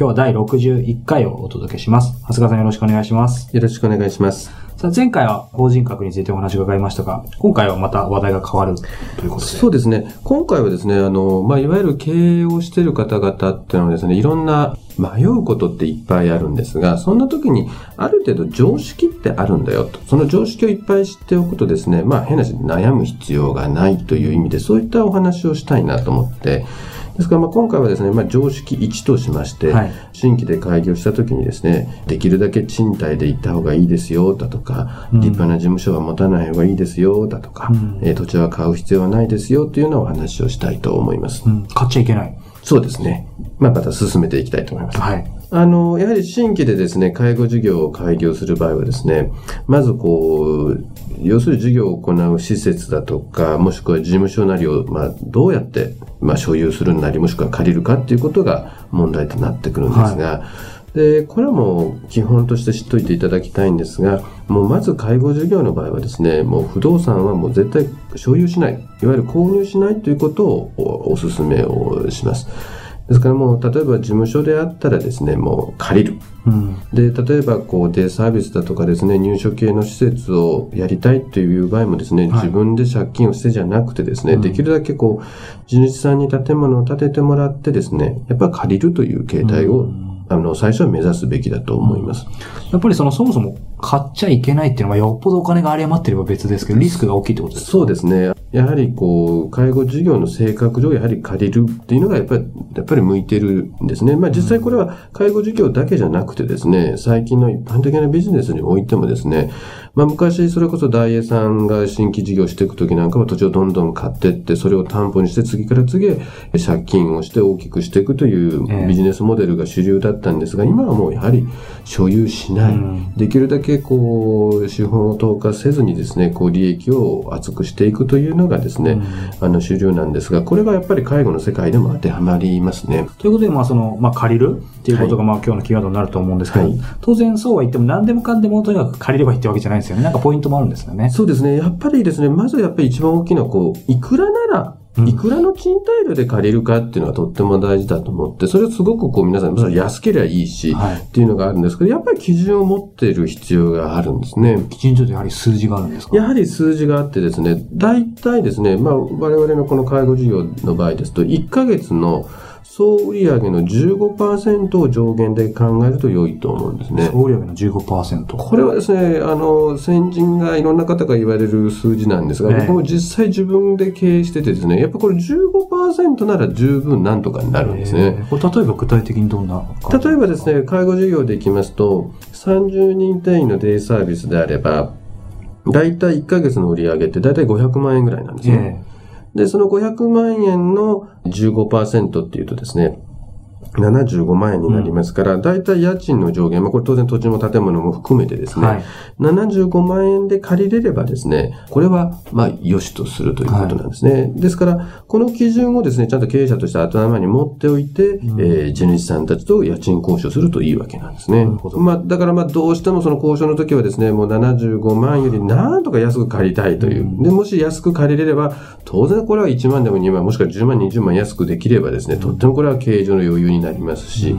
今日は第61回をお届けします。長谷川さんよろしくお願いします。よろしくお願いします。さあ、前回は法人格についてお話を伺いましたが、今回はまた話題が変わるということでそうですね。今回はですね、あの、まあ、いわゆる経営をしている方々っていうのはですね、いろんな迷うことっていっぱいあるんですが、そんな時にある程度常識ってあるんだよと。その常識をいっぱい知っておくとですね、まあ変な話悩む必要がないという意味で、そういったお話をしたいなと思って、ですから、まあ、今回はですね、まあ、常識1としまして、はい、新規で開業した時にですね、できるだけ賃貸で行った方がいいですよ、だとか、うん、立派な事務所は持たない方がいいですよ、だとか、うん、えー、土地は買う必要はないですよ、というようなお話をしたいと思います。うん、買っちゃいけない。そうですね。まあ、また進めていきたいと思います。はい。あの、やはり新規でですね、介護事業を開業する場合はですね、まずこう、要するに事業を行う施設だとか、もしくは事務所なりを、まあ、どうやって、まあ、所有するなり、もしくは借りるかっていうことが問題となってくるんですが、はい、で、これはもう基本として知っといていただきたいんですが、もうまず介護事業の場合はですね、もう不動産はもう絶対所有しない、いわゆる購入しないということをお勧めをします。ですからもう、例えば事務所であったらですね、もう借りる。うん、で、例えばこうデイサービスだとかですね、入所系の施設をやりたいという場合もですね、はい、自分で借金をしてじゃなくてですね、うん、できるだけこう、地主さんに建物を建ててもらってですね、やっぱり借りるという形態を、うんあの、最初は目指すべきだと思います。やっぱりその、そもそも買っちゃいけないっていうのは、よっぽどお金が有り余ってれば別ですけど、リスクが大きいってことですか？そうですね。やはり、こう、介護事業の性格上、やはり借りるっていうのが、やっぱり、やっぱり向いてるんですね。まあ、実際これは介護事業だけじゃなくてですね、最近の一般的なビジネスにおいてもですね、まあ、昔、それこそ大栄さんが新規事業していくときなんかは土地をどんどん買っていって、それを担保にして次から次へ借金をして大きくしていくというビジネスモデルが主流だったんですが、今はもうやはり所有しない。できるだけこう、資本を投下せずにですね、こう、利益を厚くしていくというのがですね、あの、主流なんですが、これがやっぱり介護の世界でも当てはまりますね。ということで、まあ、その、まあ、借りるっていうことが、まあ、今日のキーワードになると思うんですけど、はい、当然そうは言っても何でもかんでもとにかく借りればいいってわけじゃないですよね。なんかポイントもあるんですよね。そうですね。やっぱりですね、まずやっぱり一番大きな、こう、いくらなら、いくらの賃貸料で借りるかっていうのはとっても大事だと思って、それをすごくこう皆さん、安ければいいし、はい、っていうのがあるんです。けど、やっぱり基準を持っている必要があるんですね。基準というとやはり数字があるんですか？やはり数字があってですね、大体ですね、まあ我々のこの介護事業の場合ですと、1ヶ月の総売上の15%を上限で考えると良いと思うんですね。総売上の15%。これはですね、あの、先人がいろんな方が言われる数字なんですが、僕も実際自分で経営しててですね、やっぱこれ15%なら十分なんとかになるんですね。これ例えば具体的にどんな例えばですね、介護事業でいきますと、30人定員のデイサービスであれば、だいたい1ヶ月の売り上げってだいたい500万円ぐらいなんですね。で、その500万円の15%っていうとですね、75万円になりますから、だいたい家賃の上限、まあ、これ当然土地も建物も含めてですね、はい、75万円で借りれればですね、これは、まあ、良しとするということなんですね。はい、ですから、この基準をですね、ちゃんと経営者として頭に持っておいて、うん、えー、地主さんたちと家賃交渉するといいわけなんですね。まあ、だからまあ、どうしてもその交渉の時はですね、もう75万よりなんとか安く借りたいという。うん、で、もし安く借りれれば、当然これは1万でも2万、もしくは10万、20万安くできればですね、とってもこれは経営上の余裕になりますし、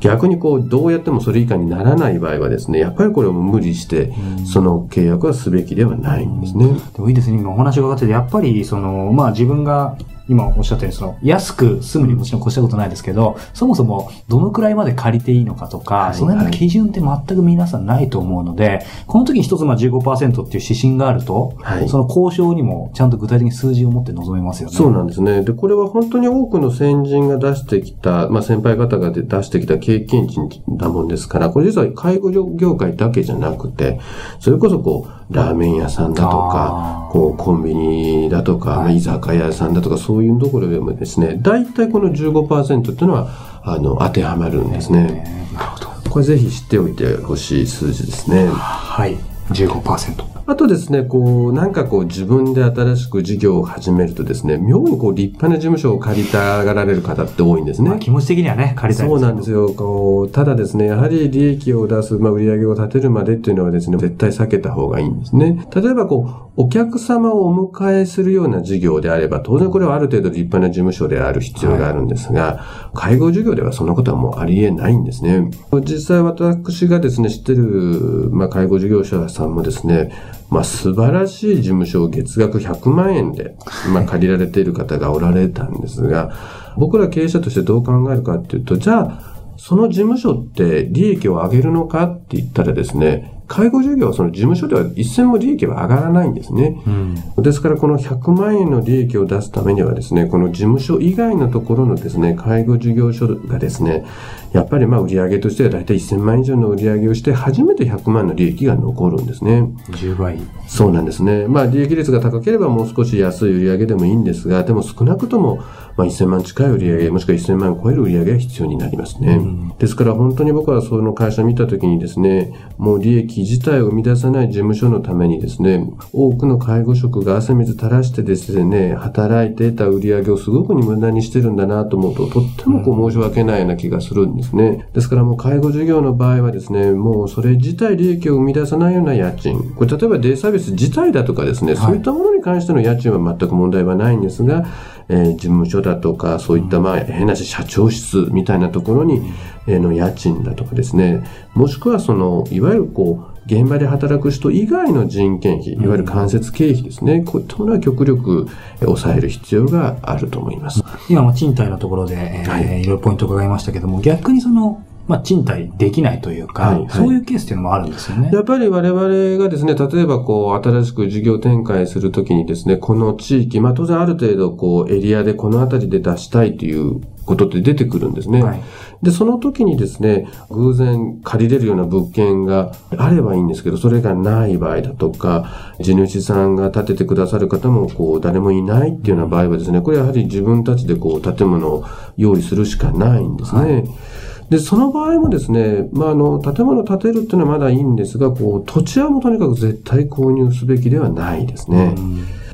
逆にこう、どうやってもそれ以下にならない場合はですね、やっぱりこれを無理して、その契約はすべきではないんですね。でもいいですね、今お話を伺ってて、やっぱり、その、まあ自分が今おっしゃったように、その、安く住むにもちろん越したことないですけど、そもそもどのくらいまで借りていいのかとか、はい、その辺の基準って全く皆さんないと思うので、この時に一つまあ15%っていう指針があると、はい、その交渉にもちゃんと具体的に数字を持って臨めますよね。そうなんですね。で、これは本当に多くの先人が出してきた、まあ先輩方が出してきた経験値だもんですから、これ実は介護業界だけじゃなくて、それこそこう、ラーメン屋さんだとか、こう、コンビニだとか、はい、居酒屋さんだとか、そういうところでもですね、大体この15%っていうのは、あの、当てはまるんですね。なるほど。これぜひ知っておいてほしい数字ですね。はい。15%。あとですね、こう、なんかこう自分で新しく事業を始めるとですね、妙にこう立派な事務所を借りたがられる方って多いんですね。まあ、気持ち的にはね、借りたいそうなんですよ。こう、ただですね、やはり利益を出す、まあ売上を立てるまでっていうのはですね、絶対避けた方がいいんですね。例えばこう、お客様をお迎えするような事業であれば、当然これはある程度立派な事務所である必要があるんですが、はい、介護事業ではそんなことはもうありえないんですね。実際私がですね、知ってる、まあ介護事業者さんもですね、まあ、素晴らしい事務所を月額100万円で、まあ、借りられている方がおられたんですが、僕ら経営者としてどう考えるかっていうと、じゃあ、その事務所って利益を上げるのかって言ったらですね、介護事業はその事務所では一銭も利益は上がらないんですね。うん、ですからこの100万円の利益を出すためにはですね、この事務所以外のところのですね、介護事業所がですね、やっぱりまあ売上としては大体1000万以上の売上をして初めて100万の利益が残るんですね。10倍。そうなんですね。まあ利益率が高ければもう少し安い売上でもいいんですが、でも少なくともまあ1000万近い売上もしくは1000万を超える売上が必要になりますね。うん、ですから本当に僕はその会社見たときにですね、もう利益自体を生み出さない事務所のためにですね、多くの介護職が汗水垂らしてですね、働いて得た売り上げをすごくに無駄にしてるんだなと思うと、とってもこう申し訳ないような気がするんですね。ですからもう介護事業の場合はですね、もうそれ自体利益を生み出さないような家賃。これ例えばデイサービス自体だとかですね、そういったものに関しての家賃は全く問題はないんですが、えー、事務所だとか、そういったまあ変なし社長室みたいなところに、えー、の家賃だとかですね、もしくはその、いわゆるこう、現場で働く人以外の人件費、いわゆる間接経費ですね、こういったものは極力抑える必要があると思います。今も賃貸のところで、えーはい、いろいろポイントを伺いましたけども、逆にその、まあ、賃貸できないというか、はいはい、そういうケースっていうのもあるんですよね。やっぱり我々がですね、例えばこう、新しく事業展開するときにですね、この地域、まあ当然ある程度こう、エリアでこの辺りで出したいということって出てくるんですね。はい、で、その時にですね、偶然借りれるような物件があればいいんですけど、それがない場合だとか、地主さんが建ててくださる方もこう、誰もいないっていうような場合はですね、これやはり自分たちでこう、建物を用意するしかないんですね。はいで、その場合もですね、まあ、あの、建物を建てるっていうのはまだいいんですが、こう、土地はもうとにかく絶対購入すべきではないですね。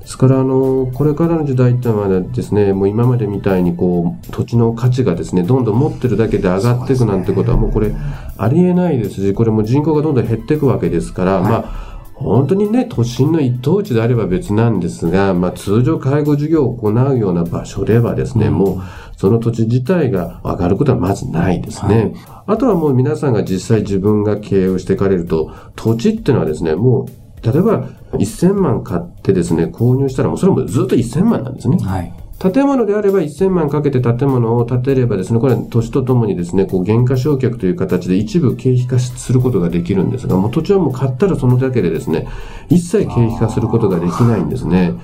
ですから、あの、これからの時代ってのはですね、もう今までみたいにこう、土地の価値がですね、どんどん持ってるだけで上がっていくなんてことはもうこれ、ありえないですし、これも人口がどんどん減っていくわけですから、はい、まあ、本当にね、都心の一等地であれば別なんですが、まあ、通常介護事業を行うような場所ではですね、うん、もう、その土地自体が上がることはまずないですね。はい、あとはもう皆さんが実際自分が経営をしていかれると、土地っていうのはですね、もう、例えば1000万買ってですね、購入したらもうそれもずっと1000万なんですね。はい。建物であれば1000万かけて建物を建てればですね、これは年とともにですね、こう減価償却という形で一部経費化することができるんですが、もう土地はもう買ったらそのだけでですね、一切経費化することができないんですね。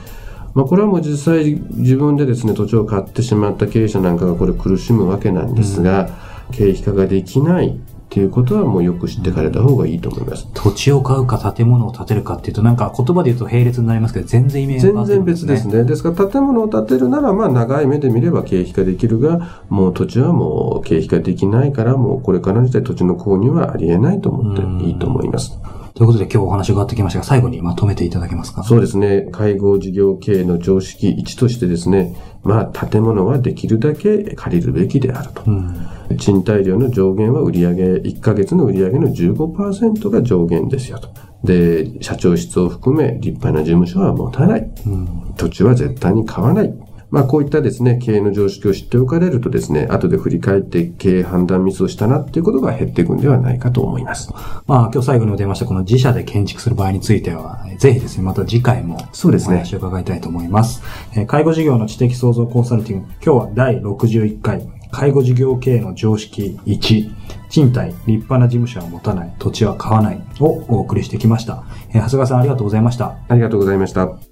まあ、これはもう実際自分でですね、土地を買ってしまった経営者なんかがこれ苦しむわけなんですが、うん、経費化ができないっていうことはもうよく知ってかれた方がいいと思います。土地を買うか建物を建てるかっていうとなんか言葉で言うと並列になりますけど全然意味が、ね、全然別ですね。ですから建物を建てるならまあ長い目で見れば経費化できるが、もう土地はもう経費化できないからもうこれからの時代土地の購入はありえないと思っていいと思います。ということで今日お話があってきましたが、最後にまとめていただけますか？そうですね。介護事業経営の常識1としてですね、まあ、建物はできるだけ借りるべきであると。うん、賃貸料の上限は売上1ヶ月の売上の15%が上限ですよと。で、社長室を含め立派な事務所は持たない。うん、土地は絶対に買わない。まあこういったですね、経営の常識を知っておかれるとですね、後で振り返って経営判断ミスをしたなっていうことが減っていくんではないかと思います。まあ今日最後に出ましたこの自社で建築する場合については、ぜひですね、また次回もそうですね。お話を伺いたいと思います。え介護事業の知的創造コンサルティング、今日は第61回、介護事業経営の常識1、賃貸、立派な事務所は持たない、土地は買わないをお送りしてきました。え長谷川さんありがとうございました。ありがとうございました。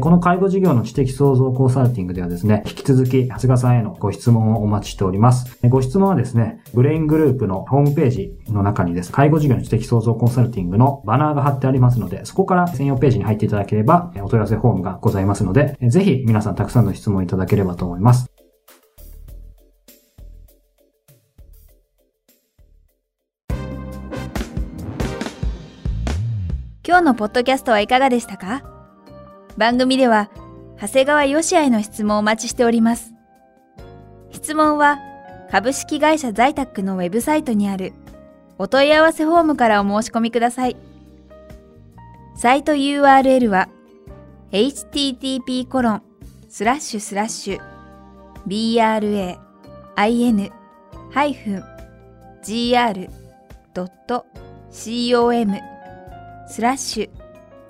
この介護事業の知的創造コンサルティングではですね、引き続き、長谷川さんへのご質問をお待ちしております。ご質問はですね、ブレイングループのホームページの中にです、介護事業の知的創造コンサルティングのバナーが貼ってありますので、そこから専用ページに入っていただければ、お問い合わせフォームがございますので、ぜひ皆さんたくさんの質問いただければと思います。今日のポッドキャストはいかがでしたか？番組では、長谷川義也への質問をお待ちしております。質問は、株式会社在宅のウェブサイトにあるお問い合わせフォームからお申し込みください。サイト URL は http コロンスラッシュスラッシュ brain-gr.com スラッシュ